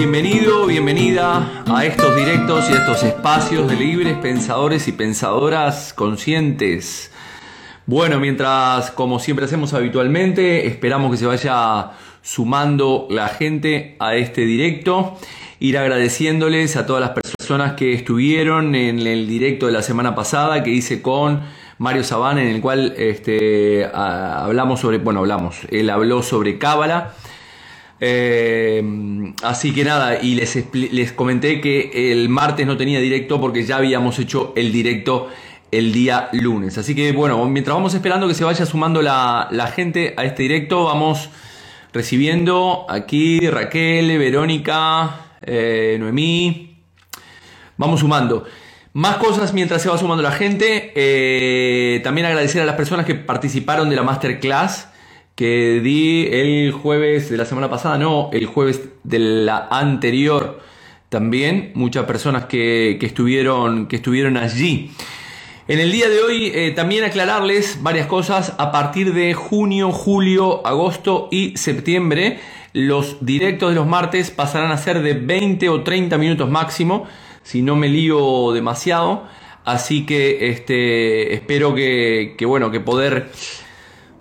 Bienvenido, bienvenida a estos directos y a estos espacios de libres pensadores y pensadoras conscientes. Bueno, mientras, como siempre hacemos habitualmente, esperamos que se vaya sumando la gente a este directo. Ir agradeciéndoles a todas las personas que estuvieron en el directo de la semana pasada que hice con Mario Sabán, en el cual este, hablamos sobre, bueno, hablamos, él habló sobre Cábala. Eh, así que nada, y les, les comenté que el martes no tenía directo porque ya habíamos hecho el directo el día lunes. Así que bueno, mientras vamos esperando que se vaya sumando la, gente a este directo, vamos recibiendo aquí Raquel, Verónica, eh, Noemí. Vamos sumando. Más cosas mientras se va sumando la gente. Eh, también agradecer a las personas que participaron de la masterclass que di el jueves de la semana pasada, no, el jueves de la anterior. También muchas personas que, estuvieron, que estuvieron allí. En el día de hoy eh, también aclararles varias cosas. A partir de junio, julio, agosto y septiembre los directos de los martes pasarán a ser de 20 o 30 minutos máximo, si no me lío demasiado. Así que este, espero que, bueno, que poder,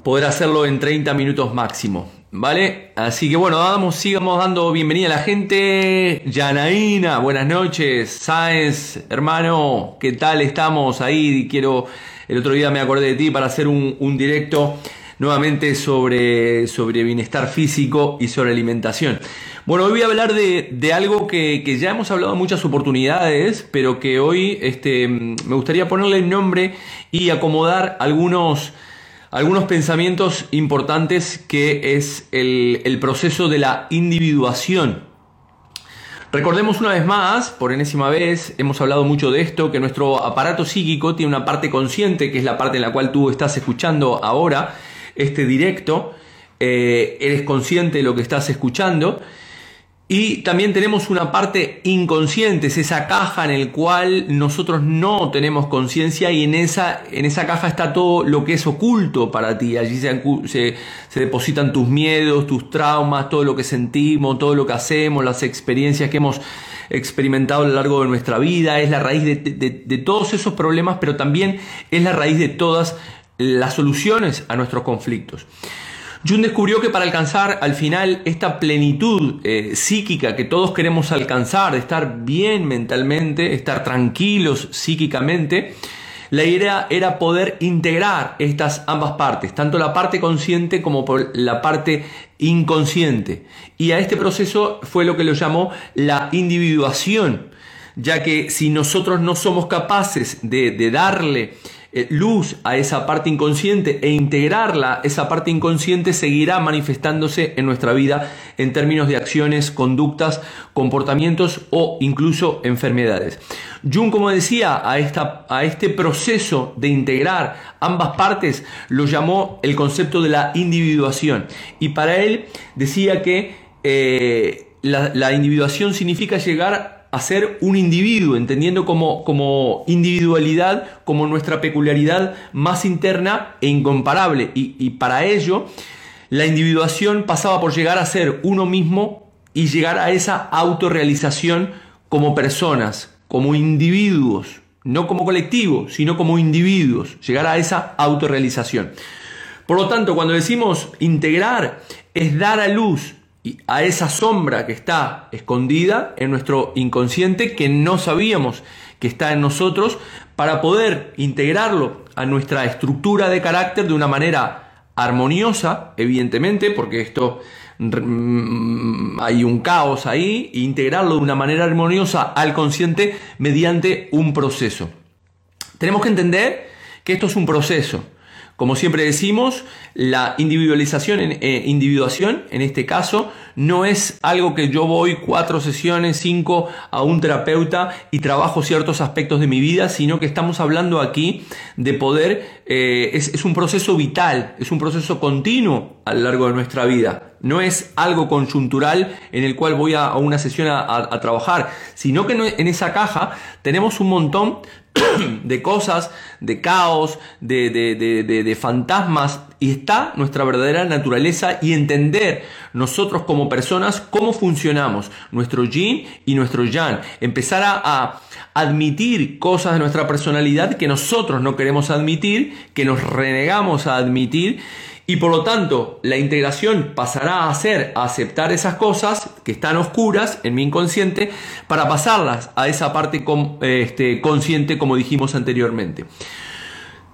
poder hacerlo en 30 minutos máximo. ¿Vale? Así que bueno, vamos, sigamos dando bienvenida a la gente. Yanaína, buenas noches. Sáenz, hermano, ¿qué tal estamos ahí? Quiero, el otro día me acordé de ti para hacer un, directo nuevamente sobre, sobre bienestar físico y sobre alimentación. Bueno, hoy voy a hablar de, algo que, ya hemos hablado en muchas oportunidades, pero que hoy este, me gustaría ponerle el nombre y acomodar algunos, algunos pensamientos importantes que es el, proceso de la individuación. Recordemos una vez más, por enésima vez, hemos hablado mucho de esto, que nuestro aparato psíquico tiene una parte consciente, que es la parte en la cual tú estás escuchando ahora, este directo, eh, eres consciente de lo que estás escuchando. Y también tenemos una parte inconsciente, es esa caja en el cual nosotros no tenemos conciencia y en esa, en esa caja está todo lo que es oculto para ti. Allí se, se, depositan tus miedos, tus traumas, todo lo que sentimos, todo lo que hacemos, las experiencias que hemos experimentado a lo largo de nuestra vida. Es la raíz de, de todos esos problemas, pero también es la raíz de todas las soluciones a nuestros conflictos. Jung descubrió que para alcanzar al final esta plenitud eh, psíquica que todos queremos alcanzar, de estar bien mentalmente, estar tranquilos psíquicamente, la idea era poder integrar estas ambas partes, tanto la parte consciente como por la parte inconsciente. Y a este proceso fue lo que lo llamó la individuación, ya que si nosotros no somos capaces de, de darle eh, luz a esa parte inconsciente e integrarla, esa parte inconsciente seguirá manifestándose en nuestra vida en términos de acciones, conductas, comportamientos o incluso enfermedades. Jung, como decía, a, esta, a este proceso de integrar ambas partes lo llamó el concepto de la individuación y para él decía que eh, la, la individuación significa llegar a ser un individuo, entendiendo como, como individualidad, como nuestra peculiaridad más interna e incomparable. Y, para ello, la individuación pasaba por llegar a ser uno mismo y llegar a esa autorrealización como personas, como individuos, no como colectivo, sino como individuos, llegar a esa autorrealización. Por lo tanto, cuando decimos integrar, es dar a luz a esa sombra que está escondida en nuestro inconsciente que no sabíamos que está en nosotros para poder integrarlo a nuestra estructura de carácter de una manera armoniosa, evidentemente, porque esto mm, hay un caos ahí, e integrarlo de una manera armoniosa al consciente mediante un proceso. Tenemos que entender que esto es un proceso. Como siempre decimos, la individualización, eh, individuación en este caso no es algo que yo voy cuatro sesiones, cinco a un terapeuta y trabajo ciertos aspectos de mi vida, sino que estamos hablando aquí de poder, eh, es, es un proceso vital, es un proceso continuo a lo largo de nuestra vida. No es algo conjuntural en el cual voy a, una sesión a, trabajar, sino que en esa caja tenemos un montón de cosas, de caos, de, de, fantasmas, y está nuestra verdadera naturaleza y entender nosotros como personas cómo funcionamos, nuestro yin y nuestro yang, empezar a admitir cosas de nuestra personalidad que nosotros no queremos admitir, que nos renegamos a admitir y por lo tanto, la integración pasará a ser aceptar esas cosas que están oscuras en mi inconsciente para pasarlas a esa parte este, consciente como dijimos anteriormente.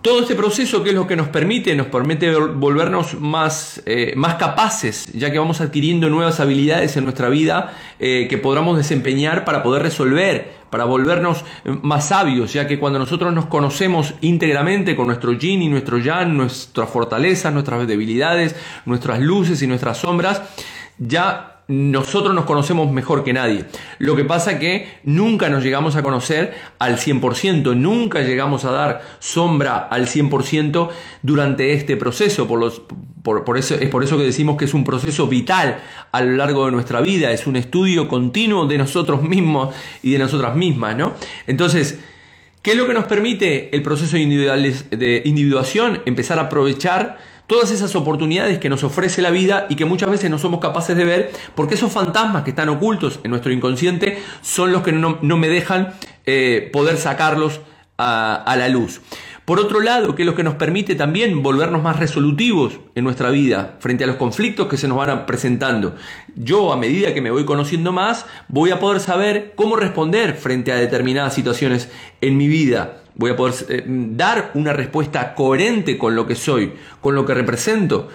Todo este proceso, que es lo que nos permite? Nos permite volvernos más, eh, más capaces, ya que vamos adquiriendo nuevas habilidades en nuestra vida eh, que podamos desempeñar para poder resolver, para volvernos más sabios, ya que cuando nosotros nos conocemos íntegramente con nuestro yin y nuestro yang, nuestras fortalezas, nuestras debilidades, nuestras luces y nuestras sombras, ya nosotros nos conocemos mejor que nadie. Lo que pasa que nunca nos llegamos a conocer al 100%, nunca llegamos a dar sombra al 100% durante este proceso. Por, eso, es por eso que decimos que es un proceso vital a lo largo de nuestra vida, es un estudio continuo de nosotros mismos y de nosotras mismas. ¿no? Entonces, ¿qué es lo que nos permite el proceso de individuación? Empezar a aprovechar todas esas oportunidades que nos ofrece la vida y que muchas veces no somos capaces de ver porque esos fantasmas que están ocultos en nuestro inconsciente son los que no, me dejan eh, poder sacarlos a, la luz. Por otro lado, que es lo que nos permite también volvernos más resolutivos en nuestra vida frente a los conflictos que se nos van presentando. Yo, a medida que me voy conociendo más, voy a poder saber cómo responder frente a determinadas situaciones en mi vida voy a poder eh, dar una respuesta coherente con lo que soy, con lo que represento.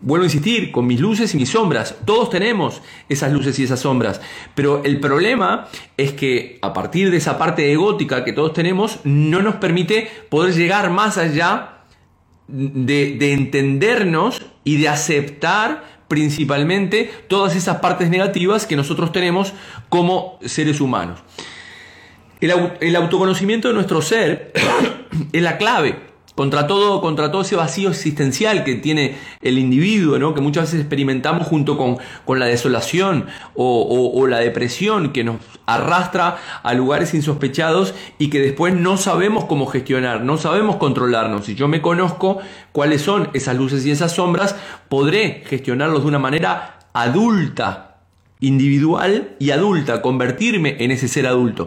Vuelvo a insistir, con mis luces y mis sombras. Todos tenemos esas luces y esas sombras. Pero el problema es que a partir de esa parte egótica que todos tenemos, no nos permite poder llegar más allá de, de entendernos y de aceptar principalmente todas esas partes negativas que nosotros tenemos como seres humanos. El, autoconocimiento de nuestro ser es la clave contra todo, contra todo ese vacío existencial que tiene el individuo, ¿no? que muchas veces experimentamos junto con, con la desolación o, la depresión que nos arrastra a lugares insospechados y que después no sabemos cómo gestionar, no sabemos controlarnos. Si yo me conozco cuáles son esas luces y esas sombras, podré gestionarlos de una manera adulta, individual y adulta, convertirme en ese ser adulto.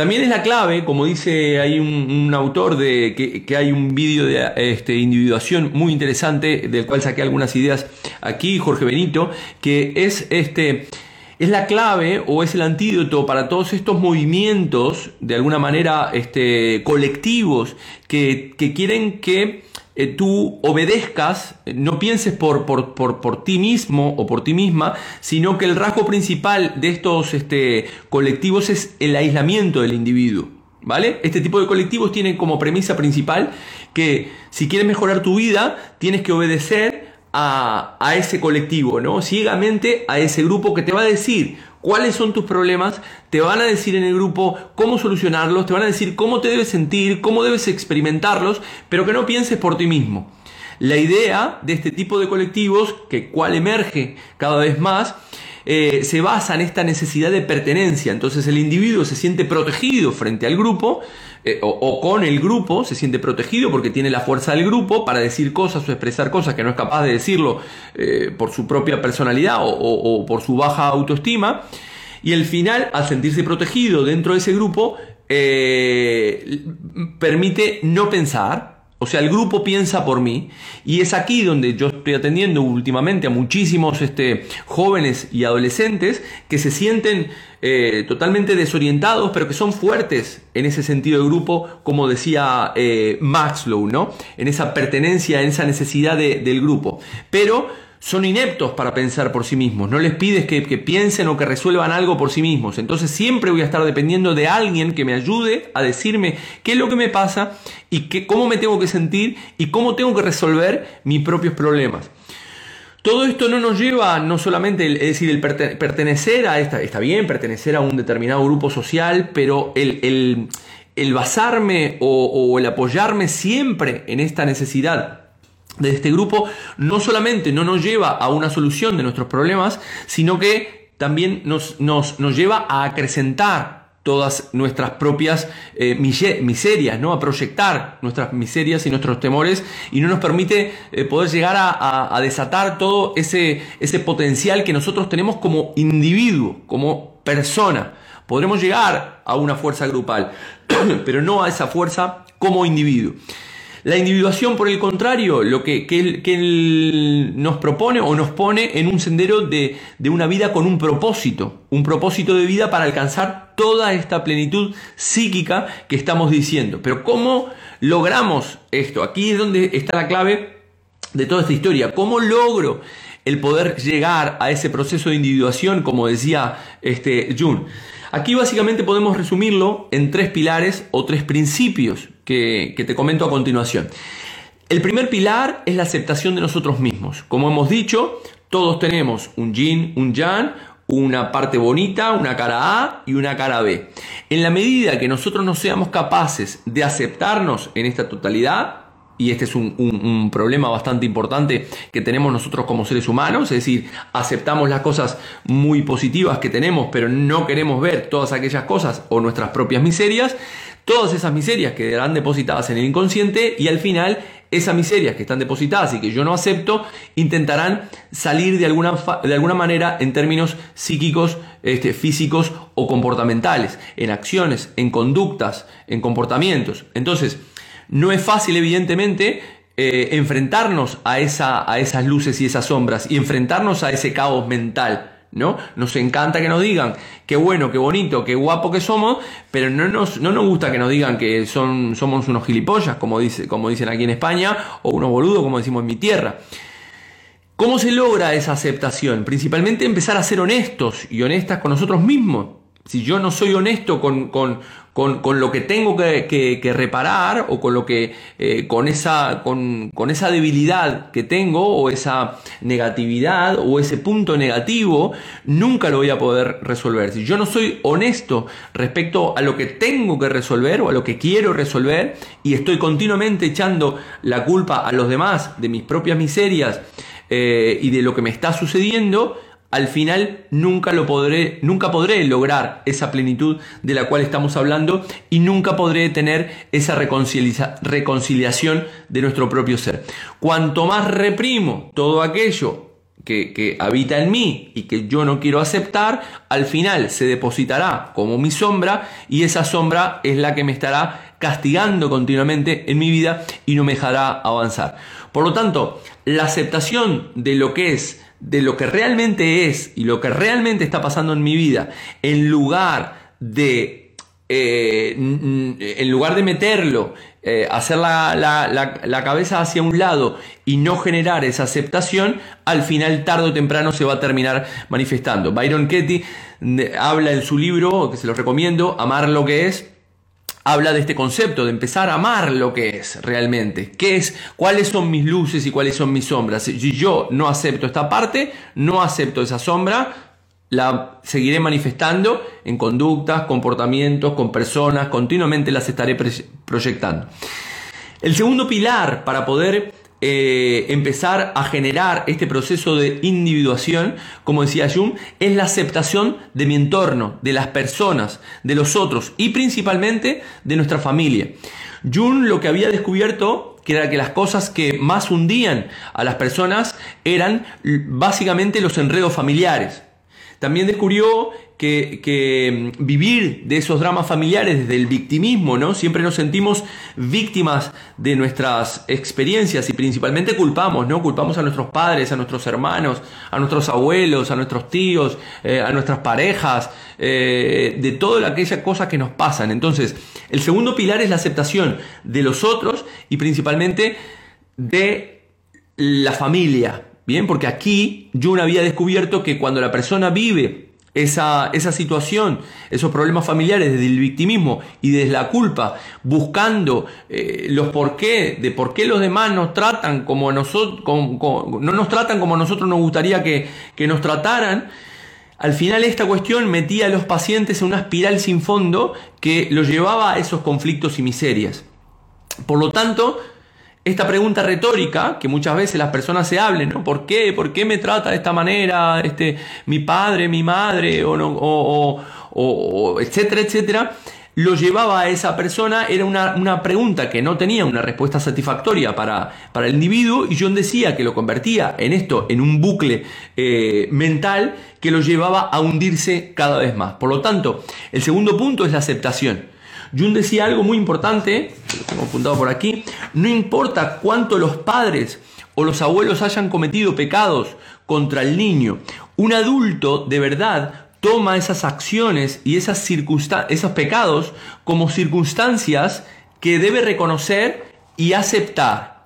También es la clave, como dice hay un, autor de que, hay un vídeo de este, individuación muy interesante, del cual saqué algunas ideas aquí, Jorge Benito, que es este es la clave o es el antídoto para todos estos movimientos, de alguna manera, este, colectivos, que, que quieren que eh, tú obedezcas, no pienses por, por, por, ti mismo o por ti misma, sino que el rasgo principal de estos este, colectivos es el aislamiento del individuo. ¿Vale? Este tipo de colectivos tienen como premisa principal que si quieres mejorar tu vida, tienes que obedecer a, a ese colectivo, ¿no? Ciegamente a ese grupo que te va a decir cuáles son tus problemas, te van a decir en el grupo cómo solucionarlos, te van a decir cómo te debes sentir, cómo debes experimentarlos, pero que no pienses por ti mismo. La idea de este tipo de colectivos, que cual emerge cada vez más, eh, se basa en esta necesidad de pertenencia. Entonces el individuo se siente protegido frente al grupo eh, o, con el grupo, se siente protegido porque tiene la fuerza del grupo para decir cosas o expresar cosas que no es capaz de decirlo eh, por su propia personalidad o, por su baja autoestima. Y al final, al sentirse protegido dentro de ese grupo, permite no pensar, o sea, el grupo piensa por mí y es aquí donde yo estoy atendiendo últimamente a muchísimos este, jóvenes y adolescentes que se sienten eh, totalmente desorientados, pero que son fuertes en ese sentido de grupo, como decía eh, Maxlow, ¿no? En esa pertenencia, en esa necesidad del grupo. Pero son ineptos para pensar por sí mismos. No les pides que, piensen o que resuelvan algo por sí mismos. Entonces siempre voy a estar dependiendo de alguien que me ayude a decirme qué es lo que me pasa y cómo me tengo que sentir y cómo tengo que resolver mis propios problemas. Todo esto no nos lleva no solamente, el, es decir, el pertenecer a esta, está bien, pertenecer a un determinado grupo social, pero el, basarme o el apoyarme siempre en esta necesidad de este grupo no solamente no nos lleva a una solución de nuestros problemas, sino que también nos, nos, nos lleva a acrecentar todas nuestras propias eh, miserias, ¿no? a proyectar nuestras miserias y nuestros temores y no nos permite eh, poder llegar a, a, desatar todo ese, ese potencial que nosotros tenemos como individuo, como persona. Podremos llegar a una fuerza grupal, pero no a esa fuerza como individuo. La individuación, por el contrario, lo que, él, nos propone o nos pone en un sendero de, una vida con un propósito, un propósito de vida para alcanzar toda esta plenitud psíquica que estamos diciendo. Pero ¿cómo logramos esto? Aquí es donde está la clave de toda esta historia. ¿Cómo logro el poder llegar a ese proceso de individuación, como decía este Jun? Aquí básicamente podemos resumirlo en tres pilares o tres principios que, te comento a continuación. El primer pilar es la aceptación de nosotros mismos. Como hemos dicho, todos tenemos un yin, un yang, una parte bonita, una cara A y una cara B. En la medida que nosotros no seamos capaces de aceptarnos en esta totalidad, y este es un, problema bastante importante que tenemos nosotros como seres humanos, es decir, aceptamos las cosas muy positivas que tenemos, pero no queremos ver todas aquellas cosas o nuestras propias miserias, todas esas miserias quedarán depositadas en el inconsciente y al final esas miserias que están depositadas y que yo no acepto intentarán salir de alguna, de alguna manera en términos psíquicos, este, físicos o comportamentales, en acciones, en conductas, en comportamientos. Entonces, no es fácil, evidentemente, eh, enfrentarnos a, esa, a esas luces y esas sombras y enfrentarnos a ese caos mental. ¿No? Nos encanta que nos digan qué bueno, qué bonito, qué guapo que somos, pero no nos, no nos gusta que nos digan que son, somos unos gilipollas, como, dice, como dicen aquí en España, o unos boludos, como decimos en mi tierra. ¿Cómo se logra esa aceptación? Principalmente empezar a ser honestos y honestas con nosotros mismos. Si yo no soy honesto con, con, lo que tengo que, reparar o con lo que eh, con, esa, con, esa debilidad que tengo o esa negatividad o ese punto negativo, nunca lo voy a poder resolver. Si yo no soy honesto respecto a lo que tengo que resolver o a lo que quiero resolver y estoy continuamente echando la culpa a los demás de mis propias miserias eh, y de lo que me está sucediendo, al final nunca lo podré, nunca podré lograr esa plenitud de la cual estamos hablando y nunca podré tener esa reconciliación de nuestro propio ser. Cuanto más reprimo todo aquello que, que, habita en mí y que yo no quiero aceptar, al final se depositará como mi sombra y esa sombra es la que me estará castigando continuamente en mi vida y no me dejará avanzar. Por lo tanto, la aceptación de lo que es de lo que realmente es y lo que realmente está pasando en mi vida, en lugar de, eh, en lugar de meterlo, eh, hacer la, la, cabeza hacia un lado y no generar esa aceptación, al final tarde o temprano se va a terminar manifestando. Byron Katie habla en su libro, que se lo recomiendo, Amar lo que es, habla de este concepto, de empezar a amar lo que es realmente. ¿Qué es? ¿Cuáles son mis luces y cuáles son mis sombras? Si yo no acepto esta parte, no acepto esa sombra, la seguiré manifestando en conductas, comportamientos, con personas, continuamente las estaré proyectando. El segundo pilar para poder eh, empezar a generar este proceso de individuación, como decía Jung, es la aceptación de mi entorno, de las personas, de los otros y principalmente de nuestra familia. Jung lo que había descubierto era que las cosas que más hundían a las personas eran básicamente los enredos familiares. También descubrió que, mm, vivir de esos dramas familiares desde el victimismo, ¿no? Siempre nos sentimos víctimas de nuestras experiencias y principalmente culpamos, ¿no? Culpamos a nuestros padres, a nuestros hermanos, a nuestros abuelos, a nuestros tíos, eh, a nuestras parejas, eh, de todas aquellas cosas que nos pasan. Entonces, el segundo pilar es la aceptación de los otros y principalmente de la familia, Bien, porque aquí Jung había descubierto que cuando la persona vive esa, esa, situación, esos problemas familiares desde el victimismo y desde la culpa, buscando eh, los por qué, de por qué los demás nos tratan como nosotros, no nos tratan como nosotros nos gustaría que, que nos trataran, al final esta cuestión metía a los pacientes en una espiral sin fondo que los llevaba a esos conflictos y miserias. Por lo tanto, esta pregunta retórica que muchas veces las personas se hablen, ¿no? ¿Por qué? ¿Por qué me trata de esta manera este, mi padre, mi madre, o, no, o, etcétera, etcétera? lo llevaba a esa persona era una, pregunta que no tenía una respuesta satisfactoria para, para, el individuo y John decía que lo convertía en esto, en un bucle eh, mental que lo llevaba a hundirse cada vez más. Por lo tanto, el segundo punto es la aceptación. Jung decía algo muy importante, lo tengo apuntado por aquí, no importa cuánto los padres o los abuelos hayan cometido pecados contra el niño, un adulto de verdad toma esas acciones y esas esos pecados como circunstancias que debe reconocer y aceptar.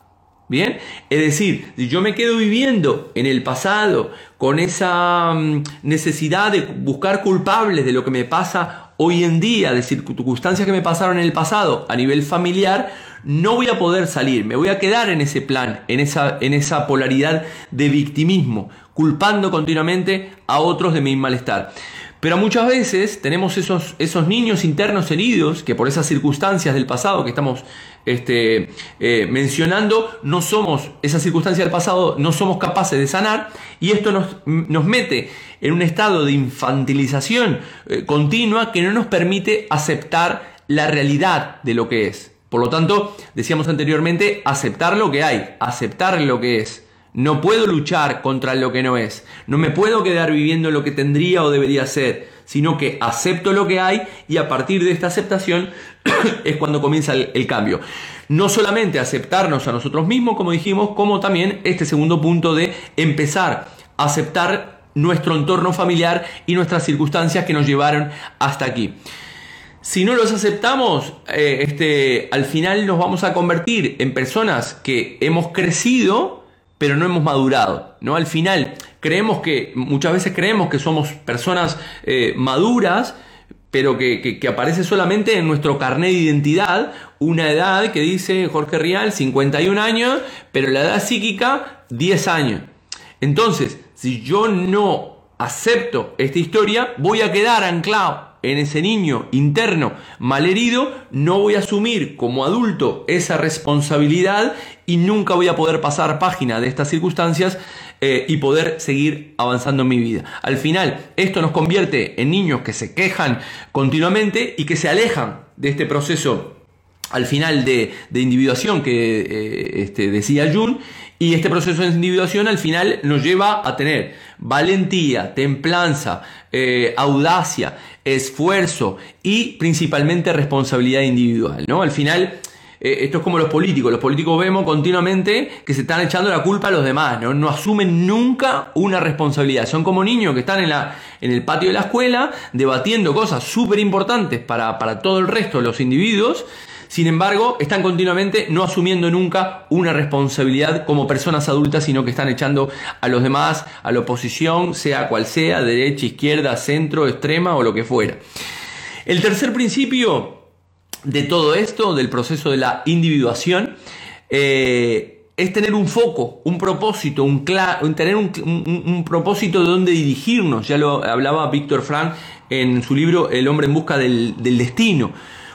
Bien, es decir, yo me quedo viviendo en el pasado con esa mm, necesidad de buscar culpables de lo que me pasa hoy en día, de circunstancias que me pasaron en el pasado a nivel familiar, no voy a poder salir, me voy a quedar en ese plan, en esa, en esa polaridad de victimismo, culpando continuamente a otros de mi malestar. Pero muchas veces tenemos esos, esos niños internos heridos que por esas circunstancias del pasado que estamos este, eh, mencionando, no somos, esas circunstancias del pasado no somos capaces de sanar y esto nos, nos mete en un estado de infantilización eh, continua que no nos permite aceptar la realidad de lo que es. Por lo tanto, decíamos anteriormente, aceptar lo que hay, aceptar lo que es. No puedo luchar contra lo que no es. No me puedo quedar viviendo lo que tendría o debería ser, sino que acepto lo que hay y a partir de esta aceptación es cuando comienza el, cambio. No solamente aceptarnos a nosotros mismos, como dijimos, como también este segundo punto de empezar a aceptar nuestro entorno familiar y nuestras circunstancias que nos llevaron hasta aquí. Si no los aceptamos, eh, este, al final nos vamos a convertir en personas que hemos crecido, pero no hemos madurado. ¿no? Al final, creemos que, muchas veces creemos que somos personas eh, maduras, pero que, que, aparece solamente en nuestro carnet de identidad una edad que dice Jorge Rial 51 años, pero la edad psíquica 10 años. Entonces, si yo no acepto esta historia, voy a quedar anclado en ese niño interno malherido, no voy a asumir como adulto esa responsabilidad y nunca voy a poder pasar página de estas circunstancias eh, y poder seguir avanzando en mi vida. Al final, esto nos convierte en niños que se quejan continuamente y que se alejan de este proceso al final de, individuación que eh, este, decía Jun y este proceso de individuación al final nos lleva a tener valentía, templanza, eh, audacia, esfuerzo y principalmente responsabilidad individual. ¿no? Al final, eh, esto es como los políticos. Los políticos vemos continuamente que se están echando la culpa a los demás. No, no asumen nunca una responsabilidad. Son como niños que están en, la, en el patio de la escuela debatiendo cosas súper importantes para, para todo el resto de los individuos sin embargo, están continuamente no asumiendo nunca una responsabilidad como personas adultas, sino que están echando a los demás, a la oposición, sea cual sea, derecha, izquierda, centro, extrema o lo que fuera. El tercer principio de todo esto, del proceso de la individuación, eh, es tener un foco, un propósito, un tener un, propósito de dónde dirigirnos. Ya lo hablaba Víctor Frank en su libro El hombre en busca del destino.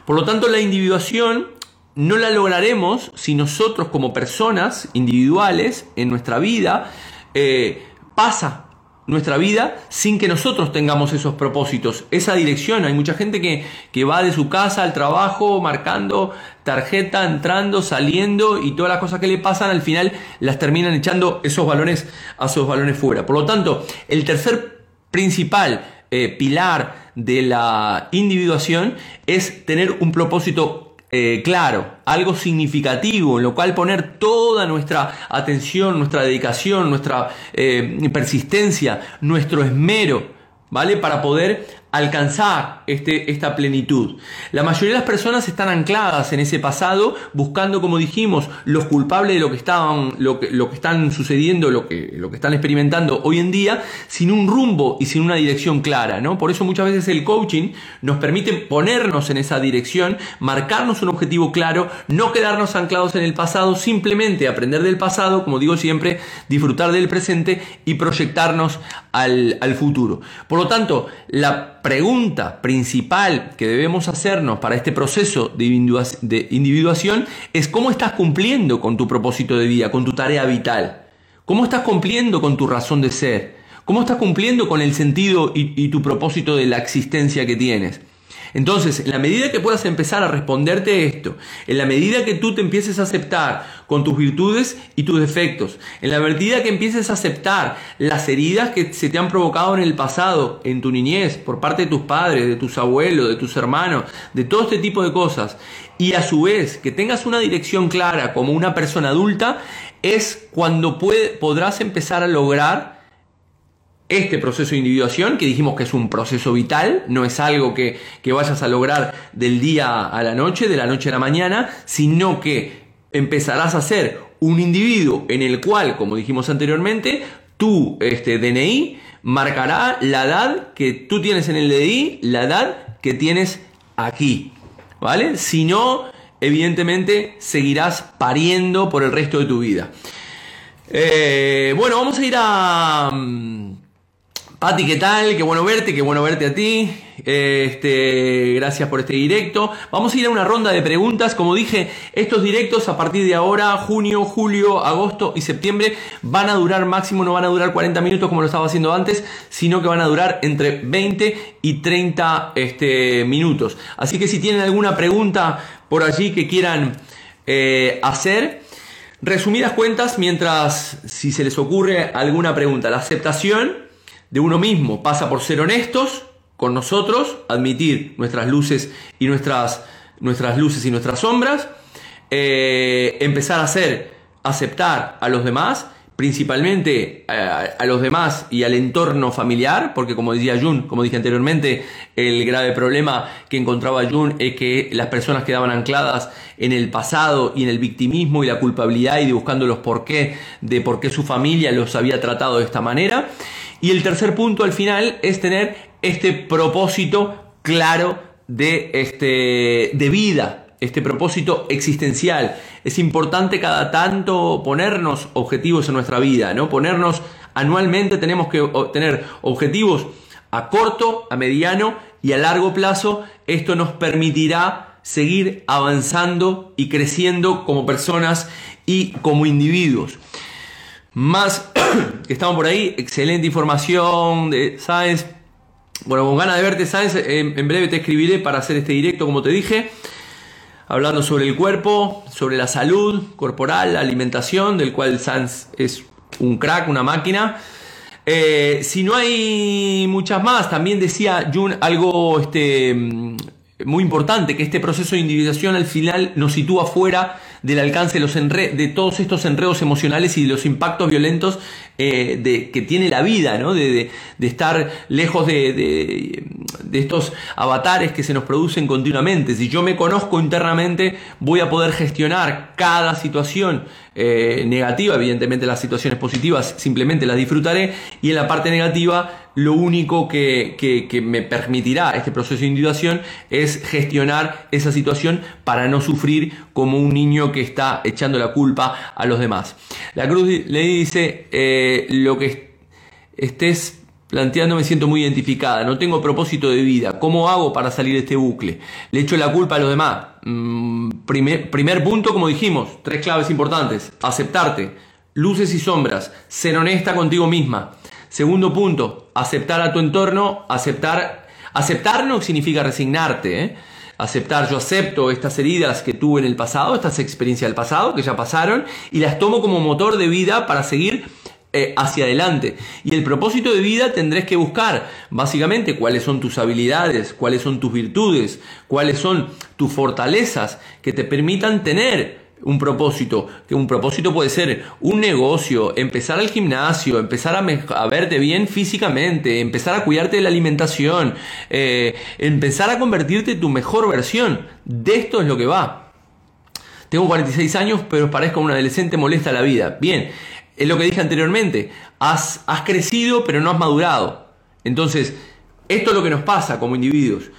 Por lo tanto, la individuación no la lograremos si nosotros como personas individuales en nuestra vida eh, pasa nuestra vida sin que nosotros tengamos esos propósitos, esa dirección. Hay mucha gente que, que, va de su casa al trabajo marcando tarjeta, entrando, saliendo y todas las cosas que le pasan al final las terminan echando esos balones a esos balones fuera. Por lo tanto, el tercer principal eh, pilar de la individuación es tener un propósito eh, claro, algo significativo, en lo cual poner toda nuestra atención, nuestra dedicación, nuestra eh, persistencia, nuestro esmero, ¿vale? Para poder alcanzar este, esta plenitud. La mayoría de las personas están ancladas en ese pasado, buscando, como dijimos, los culpables de lo que estaban, lo que, lo que están sucediendo, lo que, lo que están experimentando hoy en día, sin un rumbo y sin una dirección clara, ¿no? Por eso muchas veces el coaching nos permite ponernos en esa dirección, marcarnos un objetivo claro, no quedarnos anclados en el pasado, simplemente aprender del pasado, como digo siempre, disfrutar del presente y proyectarnos al, al futuro. Lo tanto, la pregunta principal que debemos hacernos para este proceso de individuación es cómo estás cumpliendo con tu propósito de vida, con tu tarea vital. ¿Cómo estás cumpliendo con tu razón de ser? ¿Cómo estás cumpliendo con el sentido y, tu propósito de la existencia que tienes? Entonces, en la medida que puedas empezar a responderte esto, en la medida que tú te empieces a aceptar con tus virtudes y tus defectos, en la medida que empieces a aceptar las heridas que se te han provocado en el pasado, en tu niñez, por parte de tus padres, de tus abuelos, de tus hermanos, de todo este tipo de cosas, y a su vez que tengas una dirección clara como una persona adulta, es cuando podrás empezar a lograr este proceso de individuación, que dijimos que es un proceso vital, no es algo que, vayas a lograr del día a la noche, de la noche a la mañana, sino que empezarás a ser un individuo en el cual, como dijimos anteriormente, tu este, DNI marcará la edad que tú tienes en el DNI, la edad que tienes aquí. ¿Vale? Si no, evidentemente seguirás pariendo por el resto de tu vida. Eh, bueno, vamos a ir a... Pati, ¿qué tal? Qué bueno verte, qué bueno verte a ti. Este, gracias por este directo. Vamos a ir a una ronda de preguntas. Como dije, estos directos a partir de ahora, junio, julio, agosto y septiembre, van a durar máximo, no van a durar 40 minutos como lo estaba haciendo antes, sino que van a durar entre 20 y 30 este, minutos. Así que si tienen alguna pregunta por allí que quieran eh, hacer, resumidas cuentas, mientras si se les ocurre alguna pregunta, la aceptación de uno mismo pasa por ser honestos con nosotros, admitir nuestras luces y nuestras, nuestras luces y nuestras sombras, eh, empezar a hacer, aceptar a los demás, principalmente a, a, los demás y al entorno familiar, porque como decía Jun, como dije anteriormente, el grave problema que encontraba Jun es que las personas quedaban ancladas en el pasado y en el victimismo y la culpabilidad y buscando los por qué, de por qué su familia los había tratado de esta manera. Y el tercer punto al final es tener este propósito claro de, este, de vida, este propósito existencial. Es importante cada tanto ponernos objetivos en nuestra vida, ¿no? Ponernos anualmente tenemos que tener objetivos a corto, a mediano y a largo plazo. Esto nos permitirá seguir avanzando y creciendo como personas y como individuos. Más que estamos por ahí, excelente información de Science. Bueno, con ganas de verte, Science, en, breve te escribiré para hacer este directo, como te dije, hablando sobre el cuerpo, sobre la salud corporal, la alimentación, del cual Science es un crack, una máquina. Eh, si no hay muchas más, también decía Jun algo este, muy importante, que este proceso de individuación al final nos sitúa fuera del alcance de, los de todos estos enredos emocionales y de los impactos violentos eh, de, que tiene la vida, ¿no? de, estar lejos de, estos avatares que se nos producen continuamente. Si yo me conozco internamente, voy a poder gestionar cada situación eh, negativa, evidentemente las situaciones positivas simplemente las disfrutaré y en la parte negativa lo único que, me permitirá este proceso de individuación es gestionar esa situación para no sufrir como un niño que está echando la culpa a los demás. La cruz le dice, eh, lo que estés planteando me siento muy identificada, no tengo propósito de vida, ¿cómo hago para salir de este bucle? Le echo la culpa a los demás. Mm, primer, primer punto, como dijimos, tres claves importantes, aceptarte, luces y sombras, ser honesta contigo misma. Segundo punto, aceptar a tu entorno, aceptar, aceptar no significa resignarte, ¿eh? aceptar, yo acepto estas heridas que tuve en el pasado, estas experiencias del pasado que ya pasaron y las tomo como motor de vida para seguir eh, hacia adelante. Y el propósito de vida tendrás que buscar básicamente cuáles son tus habilidades, cuáles son tus virtudes, cuáles son tus fortalezas que te permitan tener un propósito, que un propósito puede ser un negocio, empezar al gimnasio, empezar a, verte bien físicamente, empezar a cuidarte de la alimentación, eh, empezar a convertirte en tu mejor versión. De esto es lo que va. Tengo 46 años, pero parezco un adolescente molesta la vida. Bien, es lo que dije anteriormente. Has, has crecido, pero no has madurado. Entonces, esto es lo que nos pasa como individuos.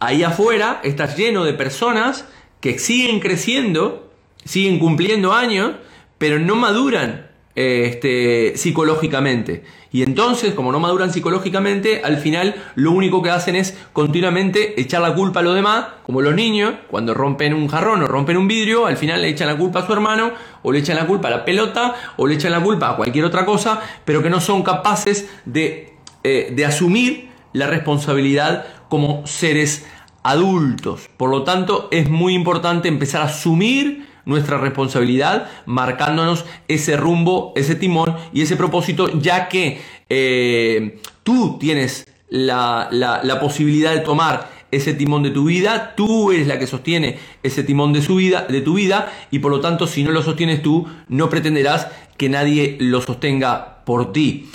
Ahí afuera estás lleno de personas que siguen creciendo siguen cumpliendo años, pero no maduran este, psicológicamente. Y entonces, como no maduran psicológicamente, al final lo único que hacen es continuamente echar la culpa a los demás, como los niños, cuando rompen un jarrón o rompen un vidrio, al final le echan la culpa a su hermano, o le echan la culpa a la pelota, o le echan la culpa a cualquier otra cosa, pero que no son capaces de, eh, de asumir la responsabilidad como seres adultos. Por lo tanto, es muy importante empezar a asumir nuestra responsabilidad, marcándonos ese rumbo, ese timón y ese propósito, ya que eh, tú tienes la, la, posibilidad de tomar ese timón de tu vida, tú eres la que sostiene ese timón de, su vida, de tu vida y por lo tanto si no lo sostienes tú, no pretenderás que nadie lo sostenga por ti.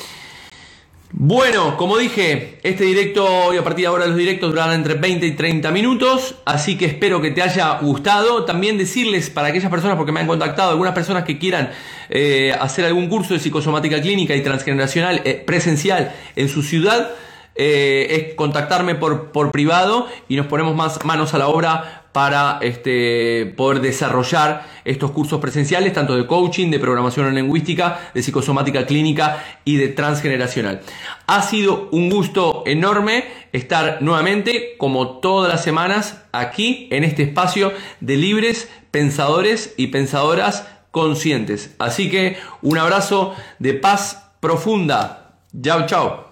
Bueno, como dije, este directo y a partir de ahora los directos durarán entre 20 y 30 minutos, así que espero que te haya gustado. También decirles para aquellas personas, porque me han contactado, algunas personas que quieran eh, hacer algún curso de psicosomática clínica y transgeneracional eh, presencial en su ciudad, eh, es contactarme por, por privado y nos ponemos más manos a la obra para este, poder desarrollar estos cursos presenciales, tanto de coaching, de programación lingüística, de psicosomática clínica y de transgeneracional. Ha sido un gusto enorme estar nuevamente, como todas las semanas, aquí en este espacio de libres pensadores y pensadoras conscientes. Así que un abrazo de paz profunda. Chao, chao.